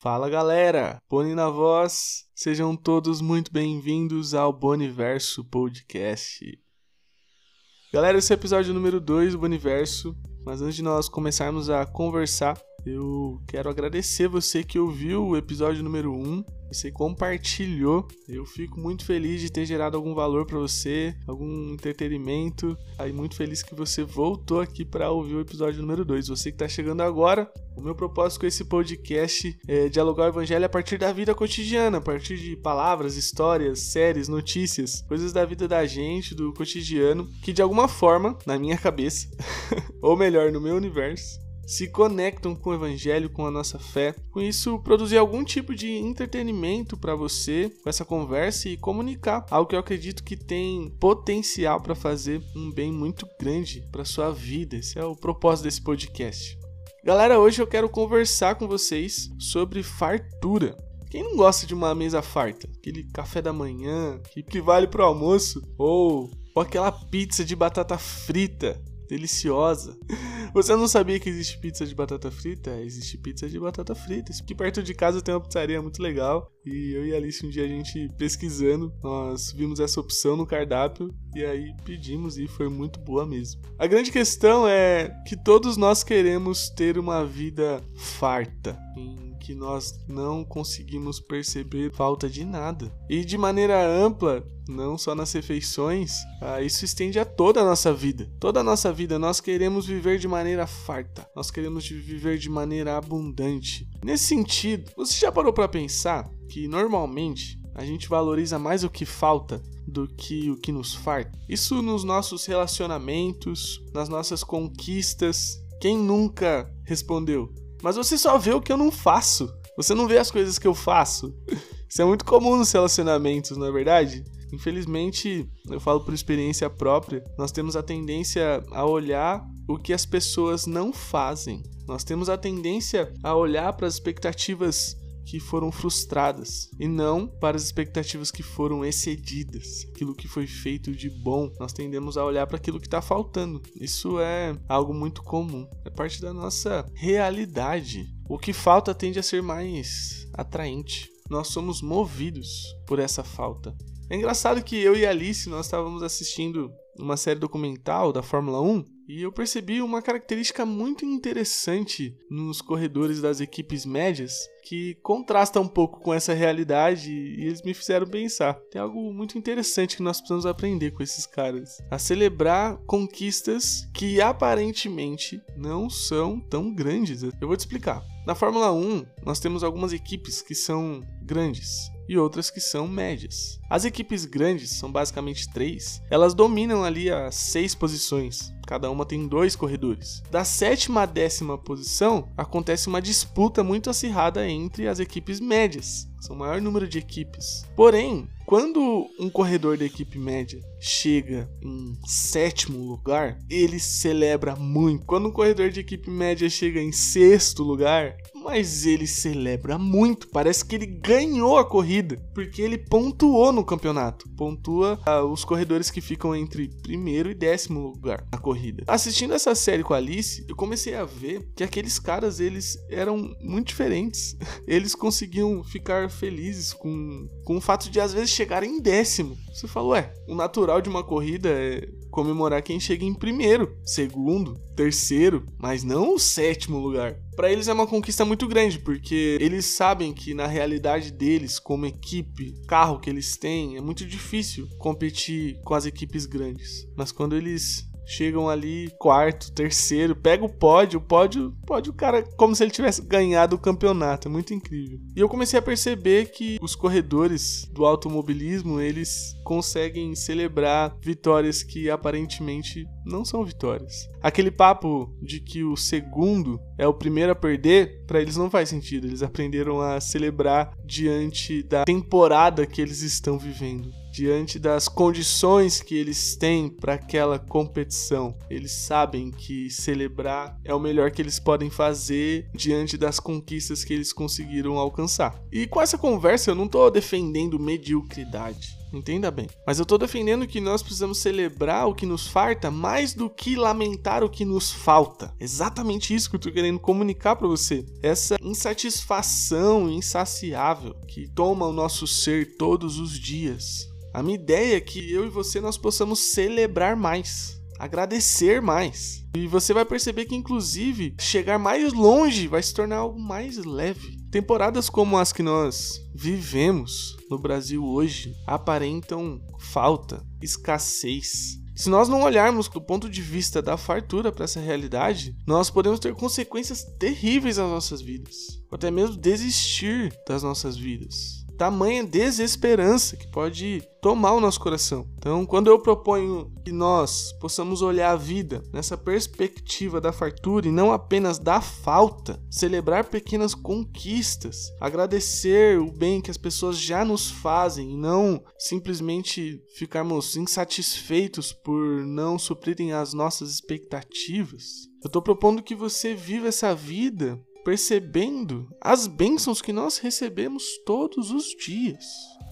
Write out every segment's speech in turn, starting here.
Fala galera, Boni na voz, sejam todos muito bem-vindos ao Boniverso Podcast. Galera, esse é o episódio número 2 do Boniverso, mas antes de nós começarmos a conversar, eu quero agradecer você que ouviu o episódio número 1, um, você compartilhou. Eu fico muito feliz de ter gerado algum valor para você, algum entretenimento. Aí muito feliz que você voltou aqui para ouvir o episódio número 2. Você que está chegando agora, o meu propósito com esse podcast é dialogar o evangelho a partir da vida cotidiana, a partir de palavras, histórias, séries, notícias, coisas da vida da gente, do cotidiano, que de alguma forma, na minha cabeça, ou melhor, no meu universo, se conectam com o evangelho, com a nossa fé. Com isso, produzir algum tipo de entretenimento para você com essa conversa e comunicar algo que eu acredito que tem potencial para fazer um bem muito grande para sua vida. Esse é o propósito desse podcast. Galera, hoje eu quero conversar com vocês sobre fartura. Quem não gosta de uma mesa farta? Aquele café da manhã que vale pro almoço ou, ou aquela pizza de batata frita deliciosa. Você não sabia que existe pizza de batata frita? É, existe pizza de batata frita. Aqui perto de casa tem uma pizzaria muito legal. E eu e a Alice, um dia a gente pesquisando, nós vimos essa opção no cardápio e aí pedimos e foi muito boa mesmo. A grande questão é que todos nós queremos ter uma vida farta. Em que nós não conseguimos perceber falta de nada. E de maneira ampla, não só nas refeições, ah, isso estende a toda a nossa vida. Toda a nossa vida nós queremos viver de maneira farta, nós queremos viver de maneira abundante. Nesse sentido, você já parou para pensar que normalmente a gente valoriza mais o que falta do que o que nos farta? Isso nos nossos relacionamentos, nas nossas conquistas. Quem nunca respondeu? Mas você só vê o que eu não faço. Você não vê as coisas que eu faço. Isso é muito comum nos relacionamentos, não é verdade? Infelizmente, eu falo por experiência própria, nós temos a tendência a olhar o que as pessoas não fazem. Nós temos a tendência a olhar para as expectativas que foram frustradas e não para as expectativas que foram excedidas, aquilo que foi feito de bom. Nós tendemos a olhar para aquilo que está faltando. Isso é algo muito comum, é parte da nossa realidade. O que falta tende a ser mais atraente. Nós somos movidos por essa falta. É engraçado que eu e Alice nós estávamos assistindo uma série documental da Fórmula 1 e eu percebi uma característica muito interessante nos corredores das equipes médias que contrasta um pouco com essa realidade e eles me fizeram pensar. Tem algo muito interessante que nós precisamos aprender com esses caras: a celebrar conquistas que aparentemente não são tão grandes. Eu vou te explicar. Na Fórmula 1, nós temos algumas equipes que são grandes e outras que são médias. As equipes grandes, são basicamente três, elas dominam ali as seis posições. Cada uma tem dois corredores. Da sétima à décima posição, acontece uma disputa muito acirrada entre as equipes médias. São o maior número de equipes. Porém, quando um corredor da equipe média chega em sétimo lugar, ele celebra muito. Quando um corredor de equipe média chega em sexto lugar, mas ele celebra muito. Parece que ele ganhou a corrida, porque ele pontuou no campeonato. Pontua uh, os corredores que ficam entre primeiro e décimo lugar na corrida. Assistindo essa série com a Alice, eu comecei a ver que aqueles caras eles eram muito diferentes. Eles conseguiam ficar felizes com, com o fato de às vezes chegarem em décimo. Você falou, ué, o natural de uma corrida é comemorar quem chega em primeiro, segundo, terceiro, mas não o sétimo lugar. Para eles é uma conquista muito grande, porque eles sabem que na realidade deles, como equipe, carro que eles têm, é muito difícil competir com as equipes grandes. Mas quando eles chegam ali quarto, terceiro, pega o pódio, o pódio, pódio cara como se ele tivesse ganhado o campeonato, é muito incrível. E eu comecei a perceber que os corredores do automobilismo, eles conseguem celebrar vitórias que aparentemente não são vitórias. Aquele papo de que o segundo é o primeiro a perder, para eles não faz sentido. Eles aprenderam a celebrar diante da temporada que eles estão vivendo diante das condições que eles têm para aquela competição. Eles sabem que celebrar é o melhor que eles podem fazer diante das conquistas que eles conseguiram alcançar. E com essa conversa eu não estou defendendo mediocridade. Entenda bem. Mas eu tô defendendo que nós precisamos celebrar o que nos falta mais do que lamentar o que nos falta. Exatamente isso que eu tô querendo comunicar para você. Essa insatisfação insaciável que toma o nosso ser todos os dias. A minha ideia é que eu e você nós possamos celebrar mais agradecer mais. E você vai perceber que, inclusive, chegar mais longe vai se tornar algo mais leve. Temporadas como as que nós vivemos no Brasil hoje aparentam falta, escassez. Se nós não olharmos do ponto de vista da fartura para essa realidade, nós podemos ter consequências terríveis nas nossas vidas, ou até mesmo desistir das nossas vidas tamanha desesperança que pode tomar o nosso coração. Então, quando eu proponho que nós possamos olhar a vida nessa perspectiva da fartura e não apenas da falta, celebrar pequenas conquistas, agradecer o bem que as pessoas já nos fazem e não simplesmente ficarmos insatisfeitos por não suprirem as nossas expectativas. Eu estou propondo que você viva essa vida percebendo as bênçãos que nós recebemos todos os dias.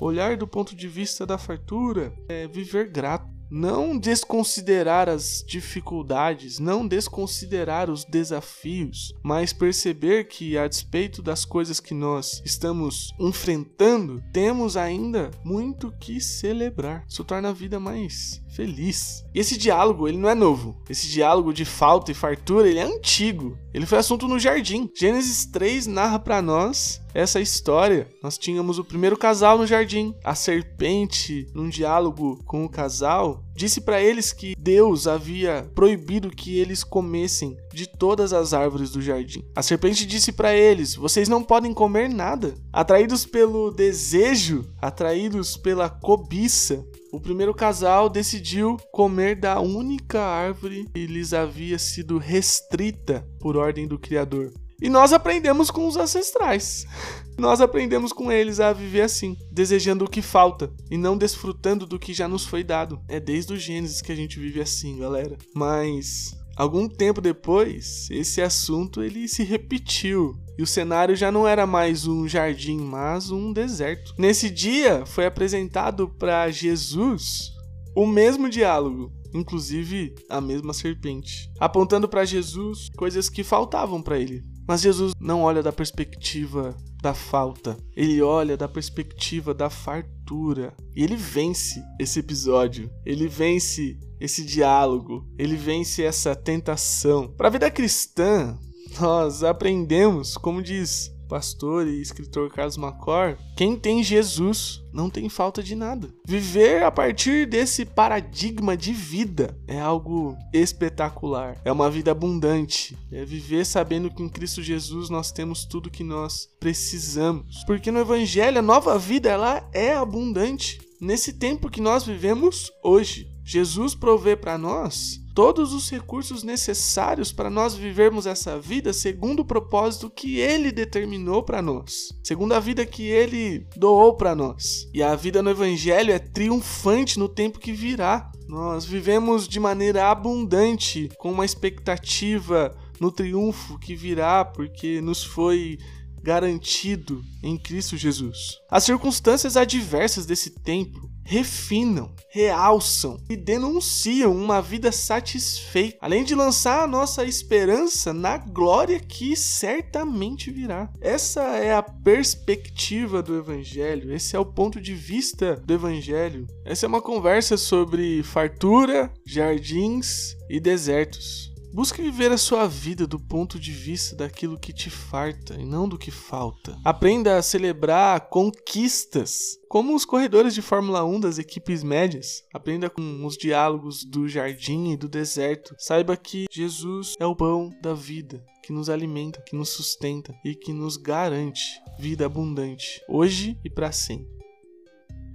Olhar do ponto de vista da fartura é viver grato. Não desconsiderar as dificuldades, não desconsiderar os desafios, mas perceber que, a despeito das coisas que nós estamos enfrentando, temos ainda muito que celebrar. Isso torna a vida mais feliz. E esse diálogo, ele não é novo. Esse diálogo de falta e fartura, ele é antigo. Ele foi assunto no jardim. Gênesis 3 narra para nós essa história. Nós tínhamos o primeiro casal no jardim. A serpente, num diálogo com o casal, disse para eles que Deus havia proibido que eles comessem de todas as árvores do jardim. A serpente disse para eles: "Vocês não podem comer nada". Atraídos pelo desejo, atraídos pela cobiça, o primeiro casal decidiu comer da única árvore que lhes havia sido restrita por ordem do Criador. E nós aprendemos com os ancestrais. Nós aprendemos com eles a viver assim, desejando o que falta e não desfrutando do que já nos foi dado. É desde o Gênesis que a gente vive assim, galera. Mas algum tempo depois, esse assunto ele se repetiu e o cenário já não era mais um jardim, mas um deserto. Nesse dia foi apresentado para Jesus o mesmo diálogo, inclusive a mesma serpente, apontando para Jesus coisas que faltavam para ele. Mas Jesus não olha da perspectiva da falta, ele olha da perspectiva da fartura. E ele vence esse episódio, ele vence esse diálogo, ele vence essa tentação. Para a vida cristã, nós aprendemos, como diz pastor e escritor Carlos Macor, quem tem Jesus não tem falta de nada. Viver a partir desse paradigma de vida é algo espetacular. É uma vida abundante. É viver sabendo que em Cristo Jesus nós temos tudo que nós precisamos. Porque no evangelho a nova vida ela é abundante. Nesse tempo que nós vivemos hoje, Jesus provê para nós todos os recursos necessários para nós vivermos essa vida segundo o propósito que ele determinou para nós, segundo a vida que ele doou para nós. E a vida no evangelho é triunfante no tempo que virá. Nós vivemos de maneira abundante, com uma expectativa no triunfo que virá, porque nos foi garantido em Cristo Jesus. As circunstâncias adversas desse tempo refinam, realçam e denunciam uma vida satisfeita, além de lançar a nossa esperança na glória que certamente virá. Essa é a perspectiva do Evangelho, esse é o ponto de vista do Evangelho. Essa é uma conversa sobre fartura, jardins e desertos. Busque viver a sua vida do ponto de vista daquilo que te farta e não do que falta. Aprenda a celebrar conquistas, como os corredores de Fórmula 1 das equipes médias. Aprenda com os diálogos do jardim e do deserto. Saiba que Jesus é o pão da vida, que nos alimenta, que nos sustenta e que nos garante vida abundante, hoje e para sempre.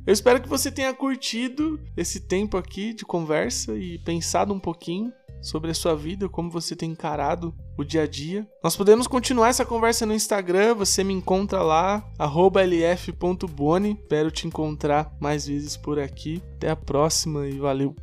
Eu espero que você tenha curtido esse tempo aqui de conversa e pensado um pouquinho sobre a sua vida, como você tem encarado o dia a dia. Nós podemos continuar essa conversa no Instagram, você me encontra lá, lf.boni. Espero te encontrar mais vezes por aqui. Até a próxima e valeu!